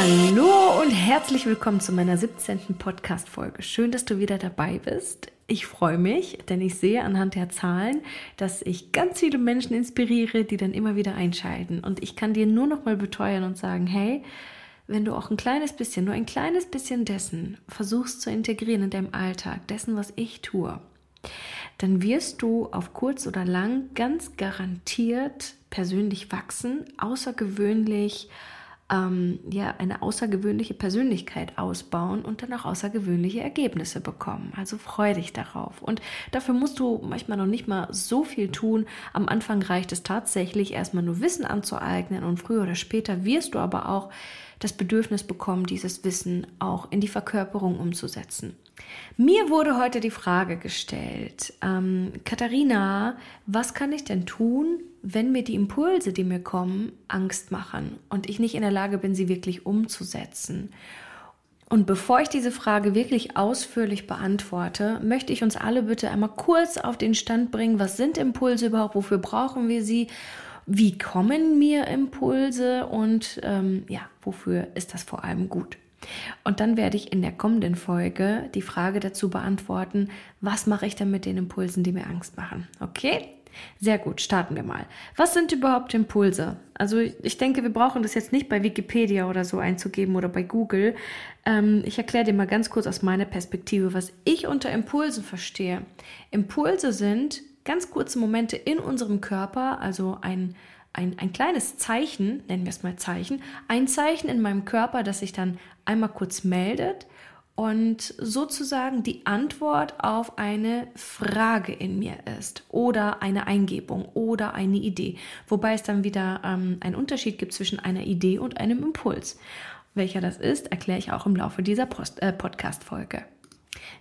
Hallo und herzlich willkommen zu meiner 17. Podcast-Folge. Schön, dass du wieder dabei bist. Ich freue mich, denn ich sehe anhand der Zahlen, dass ich ganz viele Menschen inspiriere, die dann immer wieder einschalten. Und ich kann dir nur noch mal beteuern und sagen, hey, wenn du auch ein kleines bisschen, nur ein kleines bisschen dessen versuchst zu integrieren in deinem Alltag, dessen, was ich tue, dann wirst du auf kurz oder lang ganz garantiert persönlich wachsen, außergewöhnlich ähm, ja, eine außergewöhnliche Persönlichkeit ausbauen und dann auch außergewöhnliche Ergebnisse bekommen. Also freu dich darauf. Und dafür musst du manchmal noch nicht mal so viel tun. Am Anfang reicht es tatsächlich, erstmal nur Wissen anzueignen und früher oder später wirst du aber auch das Bedürfnis bekommen, dieses Wissen auch in die Verkörperung umzusetzen. Mir wurde heute die Frage gestellt, ähm, Katharina, was kann ich denn tun, wenn mir die Impulse, die mir kommen, Angst machen und ich nicht in der Lage bin, sie wirklich umzusetzen? Und bevor ich diese Frage wirklich ausführlich beantworte, möchte ich uns alle bitte einmal kurz auf den Stand bringen, was sind Impulse überhaupt, wofür brauchen wir sie, wie kommen mir Impulse und ähm, ja, wofür ist das vor allem gut? Und dann werde ich in der kommenden Folge die Frage dazu beantworten, was mache ich denn mit den Impulsen, die mir Angst machen? Okay? Sehr gut, starten wir mal. Was sind überhaupt Impulse? Also ich denke, wir brauchen das jetzt nicht bei Wikipedia oder so einzugeben oder bei Google. Ähm, ich erkläre dir mal ganz kurz aus meiner Perspektive, was ich unter Impulsen verstehe. Impulse sind ganz kurze Momente in unserem Körper, also ein ein, ein kleines Zeichen, nennen wir es mal Zeichen, ein Zeichen in meinem Körper, das sich dann einmal kurz meldet und sozusagen die Antwort auf eine Frage in mir ist oder eine Eingebung oder eine Idee. Wobei es dann wieder ähm, einen Unterschied gibt zwischen einer Idee und einem Impuls. Welcher das ist, erkläre ich auch im Laufe dieser äh, Podcast-Folge.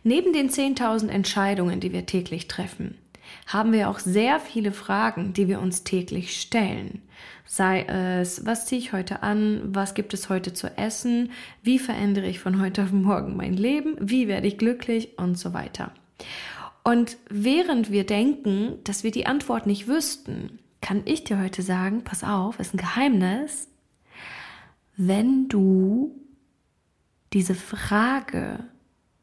Neben den 10.000 Entscheidungen, die wir täglich treffen, haben wir auch sehr viele Fragen, die wir uns täglich stellen. Sei es, was ziehe ich heute an, was gibt es heute zu essen, wie verändere ich von heute auf morgen mein Leben, wie werde ich glücklich? Und so weiter. Und während wir denken, dass wir die Antwort nicht wüssten, kann ich dir heute sagen, pass auf, ist ein Geheimnis, wenn du diese Frage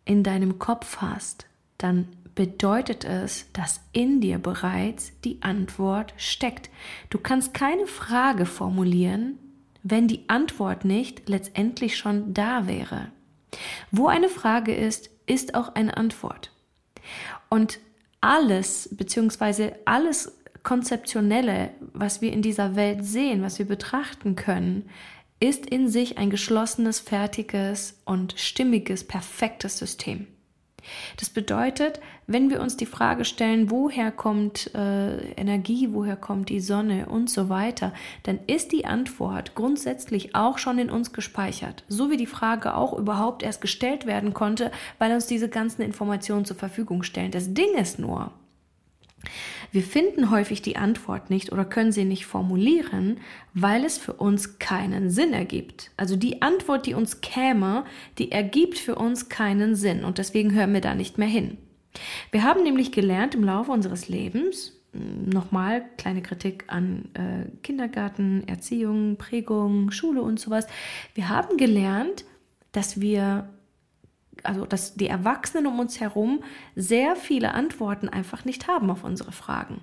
in deinem Kopf hast, dann bedeutet es, dass in dir bereits die Antwort steckt. Du kannst keine Frage formulieren, wenn die Antwort nicht letztendlich schon da wäre. Wo eine Frage ist, ist auch eine Antwort. Und alles, beziehungsweise alles Konzeptionelle, was wir in dieser Welt sehen, was wir betrachten können, ist in sich ein geschlossenes, fertiges und stimmiges, perfektes System. Das bedeutet, wenn wir uns die Frage stellen, woher kommt äh, Energie, woher kommt die Sonne und so weiter, dann ist die Antwort grundsätzlich auch schon in uns gespeichert. So wie die Frage auch überhaupt erst gestellt werden konnte, weil uns diese ganzen Informationen zur Verfügung stellen. Das Ding ist nur, wir finden häufig die Antwort nicht oder können sie nicht formulieren, weil es für uns keinen Sinn ergibt. Also die Antwort, die uns käme, die ergibt für uns keinen Sinn und deswegen hören wir da nicht mehr hin. Wir haben nämlich gelernt im Laufe unseres Lebens, nochmal kleine Kritik an äh, Kindergarten, Erziehung, Prägung, Schule und sowas. Wir haben gelernt, dass wir also dass die Erwachsenen um uns herum sehr viele Antworten einfach nicht haben auf unsere Fragen.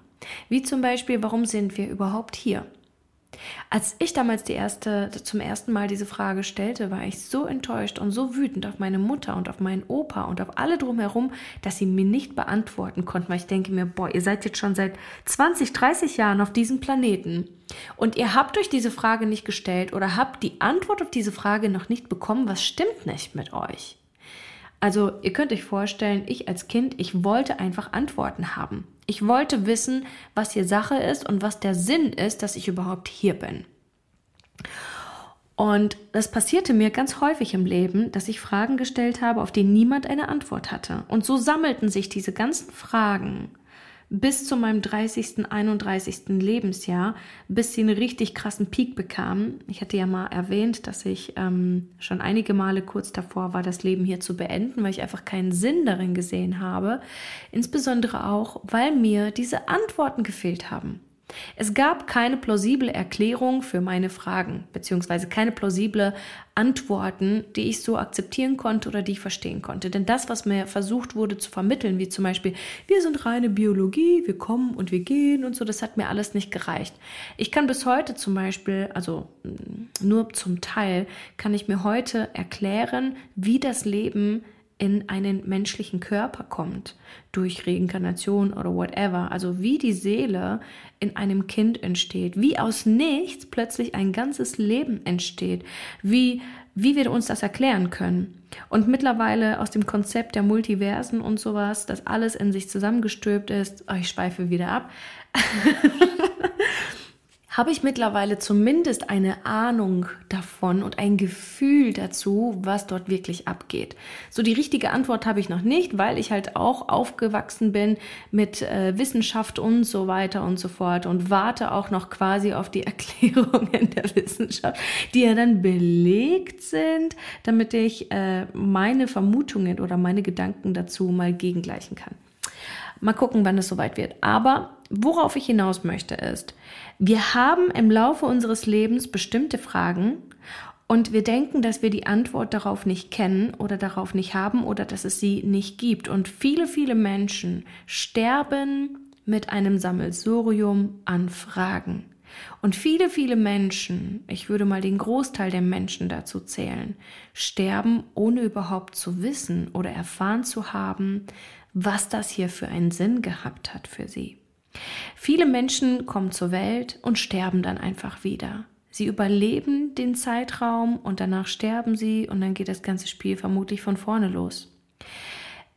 Wie zum Beispiel, warum sind wir überhaupt hier? Als ich damals die erste, zum ersten Mal diese Frage stellte, war ich so enttäuscht und so wütend auf meine Mutter und auf meinen Opa und auf alle drumherum, dass sie mir nicht beantworten konnten, weil ich denke mir, boah, ihr seid jetzt schon seit 20, 30 Jahren auf diesem Planeten und ihr habt euch diese Frage nicht gestellt oder habt die Antwort auf diese Frage noch nicht bekommen, was stimmt nicht mit euch? Also ihr könnt euch vorstellen, ich als Kind, ich wollte einfach Antworten haben. Ich wollte wissen, was hier Sache ist und was der Sinn ist, dass ich überhaupt hier bin. Und das passierte mir ganz häufig im Leben, dass ich Fragen gestellt habe, auf die niemand eine Antwort hatte. Und so sammelten sich diese ganzen Fragen bis zu meinem 30., 31. Lebensjahr, bis sie einen richtig krassen Peak bekamen. Ich hatte ja mal erwähnt, dass ich ähm, schon einige Male kurz davor war, das Leben hier zu beenden, weil ich einfach keinen Sinn darin gesehen habe. Insbesondere auch, weil mir diese Antworten gefehlt haben. Es gab keine plausible Erklärung für meine Fragen, beziehungsweise keine plausible Antworten, die ich so akzeptieren konnte oder die ich verstehen konnte. Denn das, was mir versucht wurde zu vermitteln, wie zum Beispiel, wir sind reine Biologie, wir kommen und wir gehen und so, das hat mir alles nicht gereicht. Ich kann bis heute zum Beispiel, also mm, nur zum Teil, kann ich mir heute erklären, wie das Leben in einen menschlichen Körper kommt, durch Reinkarnation oder whatever. Also wie die Seele in einem Kind entsteht, wie aus nichts plötzlich ein ganzes Leben entsteht, wie, wie wir uns das erklären können. Und mittlerweile aus dem Konzept der Multiversen und sowas, dass alles in sich zusammengestülpt ist, oh, ich schweife wieder ab. habe ich mittlerweile zumindest eine Ahnung davon und ein Gefühl dazu, was dort wirklich abgeht. So die richtige Antwort habe ich noch nicht, weil ich halt auch aufgewachsen bin mit äh, Wissenschaft und so weiter und so fort und warte auch noch quasi auf die Erklärungen der Wissenschaft, die ja dann belegt sind, damit ich äh, meine Vermutungen oder meine Gedanken dazu mal gegengleichen kann. Mal gucken, wann es soweit wird. Aber worauf ich hinaus möchte ist, wir haben im Laufe unseres Lebens bestimmte Fragen und wir denken, dass wir die Antwort darauf nicht kennen oder darauf nicht haben oder dass es sie nicht gibt. Und viele, viele Menschen sterben mit einem Sammelsurium an Fragen. Und viele, viele Menschen, ich würde mal den Großteil der Menschen dazu zählen, sterben ohne überhaupt zu wissen oder erfahren zu haben, was das hier für einen Sinn gehabt hat für sie. Viele Menschen kommen zur Welt und sterben dann einfach wieder. Sie überleben den Zeitraum und danach sterben sie und dann geht das ganze Spiel vermutlich von vorne los.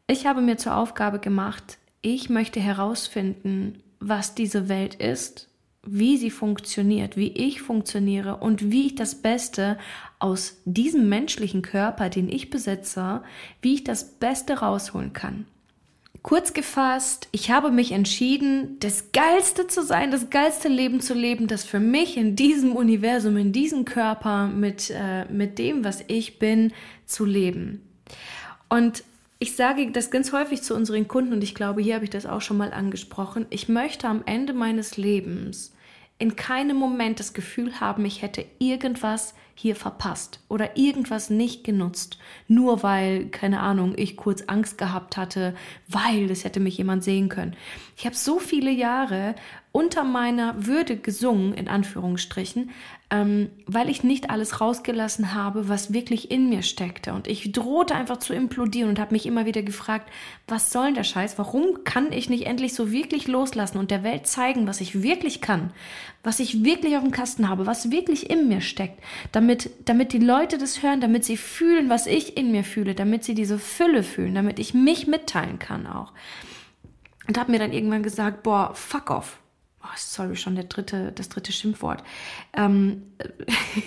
Ich habe mir zur Aufgabe gemacht, ich möchte herausfinden, was diese Welt ist, wie sie funktioniert, wie ich funktioniere und wie ich das Beste aus diesem menschlichen Körper, den ich besitze, wie ich das Beste rausholen kann. Kurz gefasst, ich habe mich entschieden, das Geilste zu sein, das geilste Leben zu leben, das für mich in diesem Universum, in diesem Körper, mit, äh, mit dem, was ich bin, zu leben. Und ich sage das ganz häufig zu unseren Kunden und ich glaube, hier habe ich das auch schon mal angesprochen. Ich möchte am Ende meines Lebens in keinem Moment das Gefühl haben, ich hätte irgendwas hier verpasst oder irgendwas nicht genutzt, nur weil, keine Ahnung, ich kurz Angst gehabt hatte, weil es hätte mich jemand sehen können. Ich habe so viele Jahre unter meiner Würde gesungen, in Anführungsstrichen, ähm, weil ich nicht alles rausgelassen habe, was wirklich in mir steckte. Und ich drohte einfach zu implodieren und habe mich immer wieder gefragt, was soll denn der Scheiß? Warum kann ich nicht endlich so wirklich loslassen und der Welt zeigen, was ich wirklich kann, was ich wirklich auf dem Kasten habe, was wirklich in mir steckt, damit, damit die Leute das hören, damit sie fühlen, was ich in mir fühle, damit sie diese Fülle fühlen, damit ich mich mitteilen kann auch. Und habe mir dann irgendwann gesagt, boah, fuck off oh, sorry, schon der dritte, das dritte Schimpfwort. Ähm,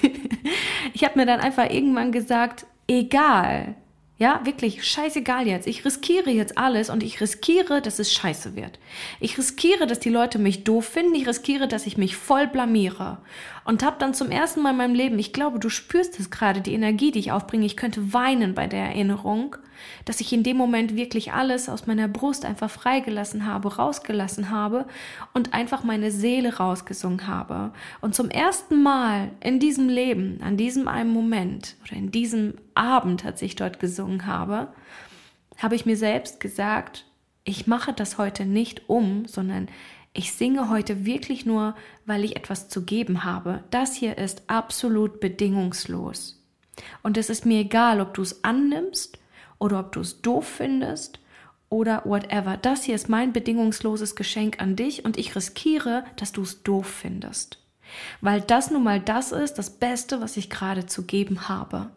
ich habe mir dann einfach irgendwann gesagt, egal, ja, wirklich, scheißegal jetzt. Ich riskiere jetzt alles und ich riskiere, dass es scheiße wird. Ich riskiere, dass die Leute mich doof finden. Ich riskiere, dass ich mich voll blamiere. Und habe dann zum ersten Mal in meinem Leben, ich glaube, du spürst es gerade, die Energie, die ich aufbringe. Ich könnte weinen bei der Erinnerung, dass ich in dem Moment wirklich alles aus meiner Brust einfach freigelassen habe, rausgelassen habe und einfach meine Seele rausgesungen habe. Und zum ersten Mal in diesem Leben, an diesem einen Moment oder in diesem Abend, als ich dort gesungen habe, habe ich mir selbst gesagt, ich mache das heute nicht um, sondern ich singe heute wirklich nur, weil ich etwas zu geben habe. Das hier ist absolut bedingungslos. Und es ist mir egal, ob du es annimmst oder ob du es doof findest oder whatever. Das hier ist mein bedingungsloses Geschenk an dich und ich riskiere, dass du es doof findest. Weil das nun mal das ist, das Beste, was ich gerade zu geben habe.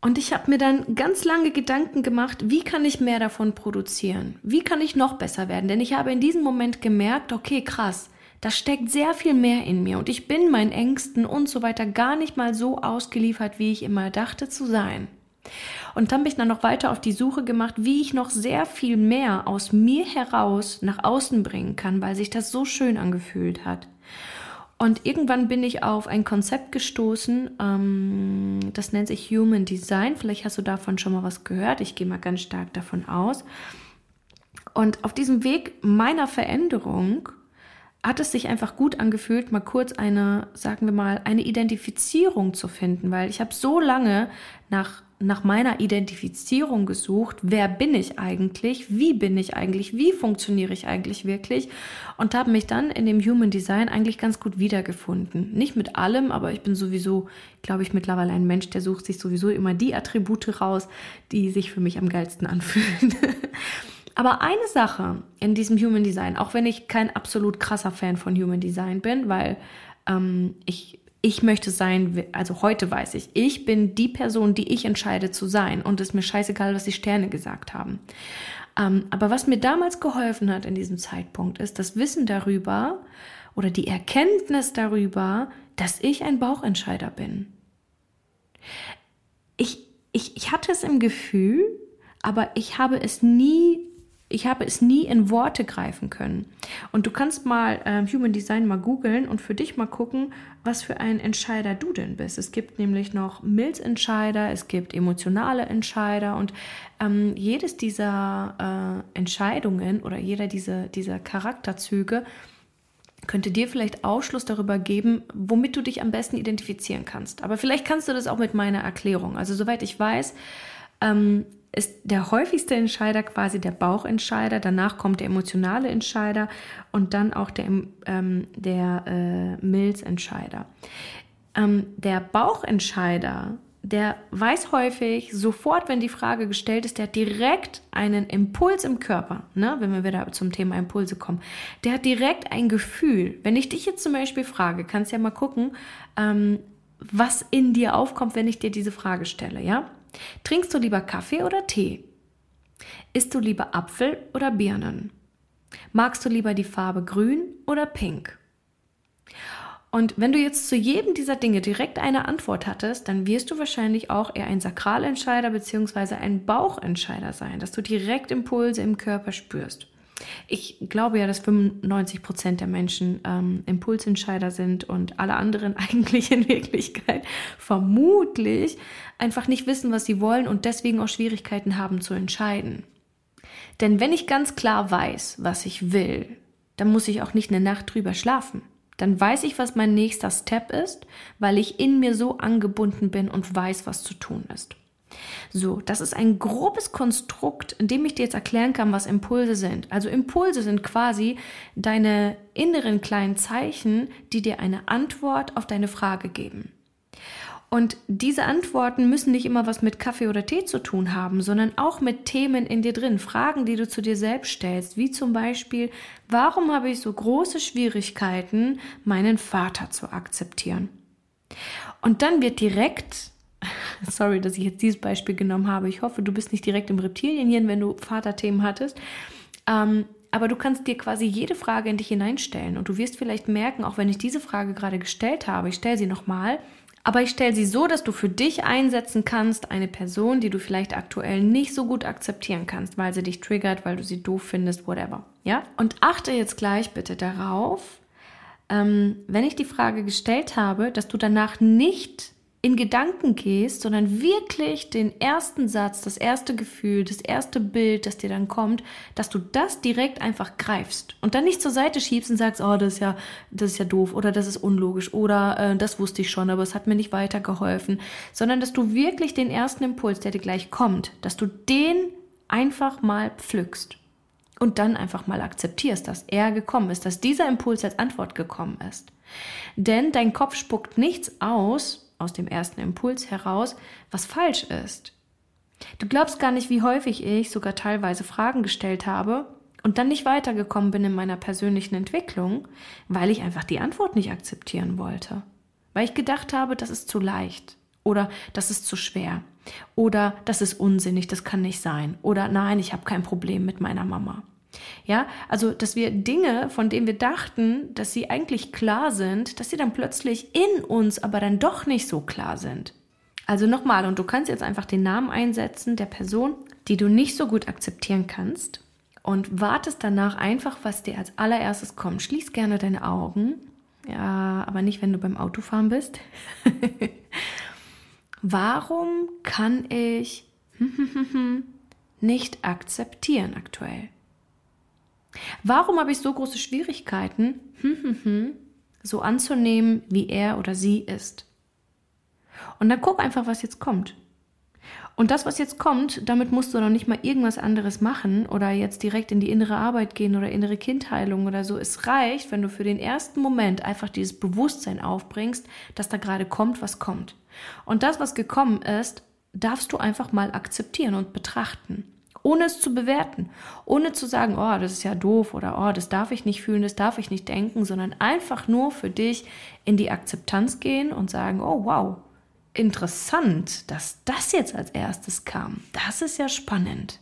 Und ich habe mir dann ganz lange Gedanken gemacht, wie kann ich mehr davon produzieren? Wie kann ich noch besser werden? Denn ich habe in diesem Moment gemerkt, okay, krass, da steckt sehr viel mehr in mir und ich bin meinen Ängsten und so weiter gar nicht mal so ausgeliefert, wie ich immer dachte zu sein. Und dann bin ich dann noch weiter auf die Suche gemacht, wie ich noch sehr viel mehr aus mir heraus nach außen bringen kann, weil sich das so schön angefühlt hat. Und irgendwann bin ich auf ein Konzept gestoßen, ähm, das nennt sich Human Design. Vielleicht hast du davon schon mal was gehört. Ich gehe mal ganz stark davon aus. Und auf diesem Weg meiner Veränderung hat es sich einfach gut angefühlt, mal kurz eine, sagen wir mal, eine Identifizierung zu finden, weil ich habe so lange nach nach meiner Identifizierung gesucht. Wer bin ich eigentlich? Wie bin ich eigentlich? Wie funktioniere ich eigentlich wirklich? Und habe mich dann in dem Human Design eigentlich ganz gut wiedergefunden. Nicht mit allem, aber ich bin sowieso, glaube ich, mittlerweile ein Mensch, der sucht sich sowieso immer die Attribute raus, die sich für mich am geilsten anfühlen. aber eine Sache in diesem Human Design, auch wenn ich kein absolut krasser Fan von Human Design bin, weil ähm, ich ich möchte sein, also heute weiß ich, ich bin die Person, die ich entscheide zu sein und es ist mir scheißegal, was die Sterne gesagt haben. Ähm, aber was mir damals geholfen hat in diesem Zeitpunkt ist das Wissen darüber oder die Erkenntnis darüber, dass ich ein Bauchentscheider bin. Ich, ich, ich hatte es im Gefühl, aber ich habe es nie ich habe es nie in Worte greifen können. Und du kannst mal äh, Human Design mal googeln und für dich mal gucken, was für ein Entscheider du denn bist. Es gibt nämlich noch Milzentscheider, es gibt emotionale Entscheider und ähm, jedes dieser äh, Entscheidungen oder jeder dieser, dieser Charakterzüge könnte dir vielleicht Aufschluss darüber geben, womit du dich am besten identifizieren kannst. Aber vielleicht kannst du das auch mit meiner Erklärung. Also soweit ich weiß, ähm, ist der häufigste Entscheider quasi der Bauchentscheider, danach kommt der emotionale Entscheider und dann auch der, ähm, der äh, Milzentscheider. Ähm, der Bauchentscheider, der weiß häufig sofort, wenn die Frage gestellt ist, der hat direkt einen Impuls im Körper, ne? wenn wir wieder zum Thema Impulse kommen. Der hat direkt ein Gefühl. Wenn ich dich jetzt zum Beispiel frage, kannst ja mal gucken, ähm, was in dir aufkommt, wenn ich dir diese Frage stelle, ja? Trinkst du lieber Kaffee oder Tee? Isst du lieber Apfel oder Birnen? Magst du lieber die Farbe grün oder pink? Und wenn du jetzt zu jedem dieser Dinge direkt eine Antwort hattest, dann wirst du wahrscheinlich auch eher ein Sakralentscheider bzw. ein Bauchentscheider sein, dass du direkt Impulse im Körper spürst. Ich glaube ja, dass 95 Prozent der Menschen ähm, Impulsentscheider sind und alle anderen eigentlich in Wirklichkeit vermutlich einfach nicht wissen, was sie wollen und deswegen auch Schwierigkeiten haben zu entscheiden. Denn wenn ich ganz klar weiß, was ich will, dann muss ich auch nicht eine Nacht drüber schlafen. Dann weiß ich, was mein nächster Step ist, weil ich in mir so angebunden bin und weiß, was zu tun ist. So, das ist ein grobes Konstrukt, in dem ich dir jetzt erklären kann, was Impulse sind. Also Impulse sind quasi deine inneren kleinen Zeichen, die dir eine Antwort auf deine Frage geben. Und diese Antworten müssen nicht immer was mit Kaffee oder Tee zu tun haben, sondern auch mit Themen in dir drin, Fragen, die du zu dir selbst stellst, wie zum Beispiel, warum habe ich so große Schwierigkeiten, meinen Vater zu akzeptieren? Und dann wird direkt sorry, dass ich jetzt dieses Beispiel genommen habe. Ich hoffe, du bist nicht direkt im Reptilienhirn, wenn du Vaterthemen hattest. Ähm, aber du kannst dir quasi jede Frage in dich hineinstellen und du wirst vielleicht merken, auch wenn ich diese Frage gerade gestellt habe, ich stelle sie nochmal, aber ich stelle sie so, dass du für dich einsetzen kannst, eine Person, die du vielleicht aktuell nicht so gut akzeptieren kannst, weil sie dich triggert, weil du sie doof findest, whatever. Ja? Und achte jetzt gleich bitte darauf, ähm, wenn ich die Frage gestellt habe, dass du danach nicht in Gedanken gehst, sondern wirklich den ersten Satz, das erste Gefühl, das erste Bild, das dir dann kommt, dass du das direkt einfach greifst und dann nicht zur Seite schiebst und sagst, oh, das ist ja, das ist ja doof oder das ist unlogisch oder äh, das wusste ich schon, aber es hat mir nicht weitergeholfen, sondern dass du wirklich den ersten Impuls, der dir gleich kommt, dass du den einfach mal pflückst und dann einfach mal akzeptierst, dass er gekommen ist, dass dieser Impuls als Antwort gekommen ist. Denn dein Kopf spuckt nichts aus, aus dem ersten Impuls heraus, was falsch ist. Du glaubst gar nicht, wie häufig ich sogar teilweise Fragen gestellt habe und dann nicht weitergekommen bin in meiner persönlichen Entwicklung, weil ich einfach die Antwort nicht akzeptieren wollte. Weil ich gedacht habe, das ist zu leicht oder das ist zu schwer oder das ist unsinnig, das kann nicht sein oder nein, ich habe kein Problem mit meiner Mama. Ja, also, dass wir Dinge, von denen wir dachten, dass sie eigentlich klar sind, dass sie dann plötzlich in uns aber dann doch nicht so klar sind. Also nochmal, und du kannst jetzt einfach den Namen einsetzen der Person, die du nicht so gut akzeptieren kannst und wartest danach einfach, was dir als allererstes kommt. Schließ gerne deine Augen, ja, aber nicht, wenn du beim Autofahren bist. Warum kann ich nicht akzeptieren aktuell? Warum habe ich so große Schwierigkeiten, hm, hm, hm, so anzunehmen, wie er oder sie ist? Und dann guck einfach, was jetzt kommt. Und das, was jetzt kommt, damit musst du noch nicht mal irgendwas anderes machen oder jetzt direkt in die innere Arbeit gehen oder innere Kindheilung oder so. Es reicht, wenn du für den ersten Moment einfach dieses Bewusstsein aufbringst, dass da gerade kommt, was kommt. Und das, was gekommen ist, darfst du einfach mal akzeptieren und betrachten. Ohne es zu bewerten, ohne zu sagen, oh, das ist ja doof oder oh, das darf ich nicht fühlen, das darf ich nicht denken, sondern einfach nur für dich in die Akzeptanz gehen und sagen, oh wow, interessant, dass das jetzt als erstes kam. Das ist ja spannend.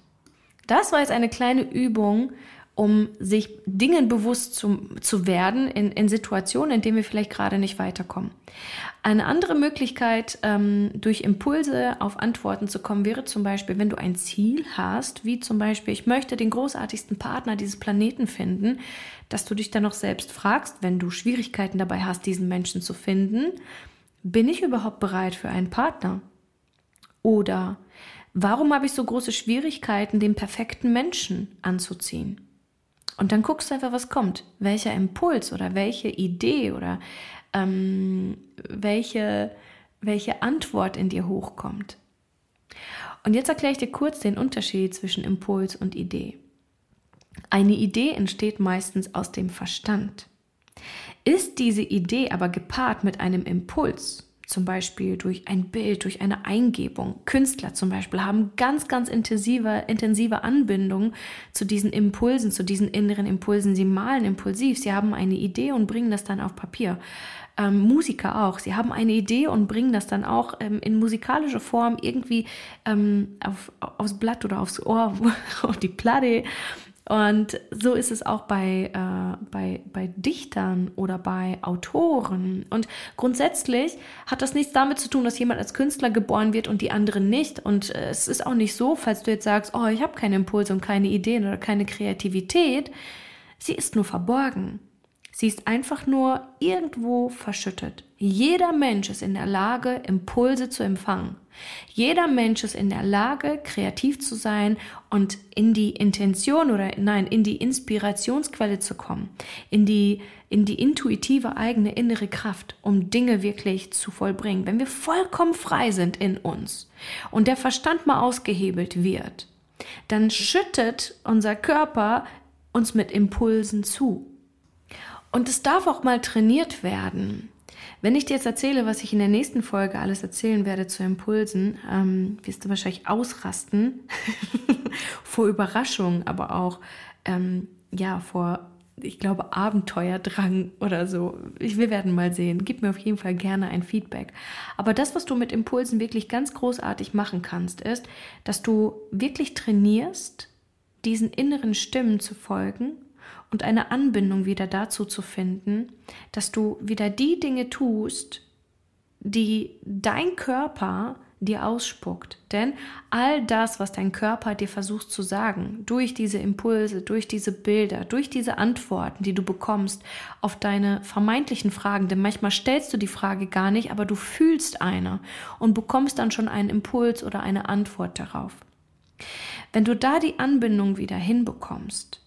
Das war jetzt eine kleine Übung, um sich Dingen bewusst zu, zu werden in, in Situationen, in denen wir vielleicht gerade nicht weiterkommen. Eine andere Möglichkeit, ähm, durch Impulse auf Antworten zu kommen, wäre zum Beispiel, wenn du ein Ziel hast, wie zum Beispiel, ich möchte den großartigsten Partner dieses Planeten finden, dass du dich dann noch selbst fragst, wenn du Schwierigkeiten dabei hast, diesen Menschen zu finden, bin ich überhaupt bereit für einen Partner? Oder warum habe ich so große Schwierigkeiten, den perfekten Menschen anzuziehen? Und dann guckst du einfach, was kommt. Welcher Impuls oder welche Idee oder ähm, welche, welche Antwort in dir hochkommt. Und jetzt erkläre ich dir kurz den Unterschied zwischen Impuls und Idee. Eine Idee entsteht meistens aus dem Verstand. Ist diese Idee aber gepaart mit einem Impuls, zum Beispiel durch ein Bild, durch eine Eingebung. Künstler zum Beispiel haben ganz, ganz intensive, intensive Anbindung zu diesen Impulsen, zu diesen inneren Impulsen. Sie malen impulsiv, sie haben eine Idee und bringen das dann auf Papier. Ähm, Musiker auch. Sie haben eine Idee und bringen das dann auch ähm, in musikalischer Form irgendwie ähm, auf, aufs Blatt oder aufs Ohr, auf die Platte und so ist es auch bei, äh, bei, bei Dichtern oder bei Autoren. Und grundsätzlich hat das nichts damit zu tun, dass jemand als Künstler geboren wird und die anderen nicht. Und äh, es ist auch nicht so, falls du jetzt sagst, oh, ich habe keine Impulse und keine Ideen oder keine Kreativität. Sie ist nur verborgen. Sie ist einfach nur irgendwo verschüttet. Jeder Mensch ist in der Lage, Impulse zu empfangen. Jeder Mensch ist in der Lage, kreativ zu sein und in die Intention oder nein, in die Inspirationsquelle zu kommen, in die, in die intuitive eigene innere Kraft, um Dinge wirklich zu vollbringen. Wenn wir vollkommen frei sind in uns und der Verstand mal ausgehebelt wird, dann schüttet unser Körper uns mit Impulsen zu. Und es darf auch mal trainiert werden. Wenn ich dir jetzt erzähle, was ich in der nächsten Folge alles erzählen werde zu Impulsen, ähm, wirst du wahrscheinlich ausrasten vor Überraschung, aber auch ähm, ja vor, ich glaube, Abenteuerdrang oder so. Wir werden mal sehen. Gib mir auf jeden Fall gerne ein Feedback. Aber das, was du mit Impulsen wirklich ganz großartig machen kannst, ist, dass du wirklich trainierst, diesen inneren Stimmen zu folgen und eine Anbindung wieder dazu zu finden, dass du wieder die Dinge tust, die dein Körper dir ausspuckt. Denn all das, was dein Körper dir versucht zu sagen, durch diese Impulse, durch diese Bilder, durch diese Antworten, die du bekommst auf deine vermeintlichen Fragen, denn manchmal stellst du die Frage gar nicht, aber du fühlst eine und bekommst dann schon einen Impuls oder eine Antwort darauf. Wenn du da die Anbindung wieder hinbekommst,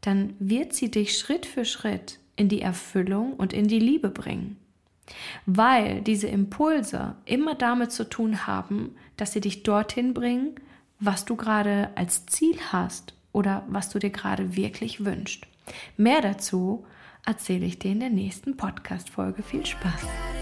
dann wird sie dich Schritt für Schritt in die Erfüllung und in die Liebe bringen. Weil diese Impulse immer damit zu tun haben, dass sie dich dorthin bringen, was du gerade als Ziel hast oder was du dir gerade wirklich wünschst. Mehr dazu erzähle ich dir in der nächsten Podcast-Folge. Viel Spaß!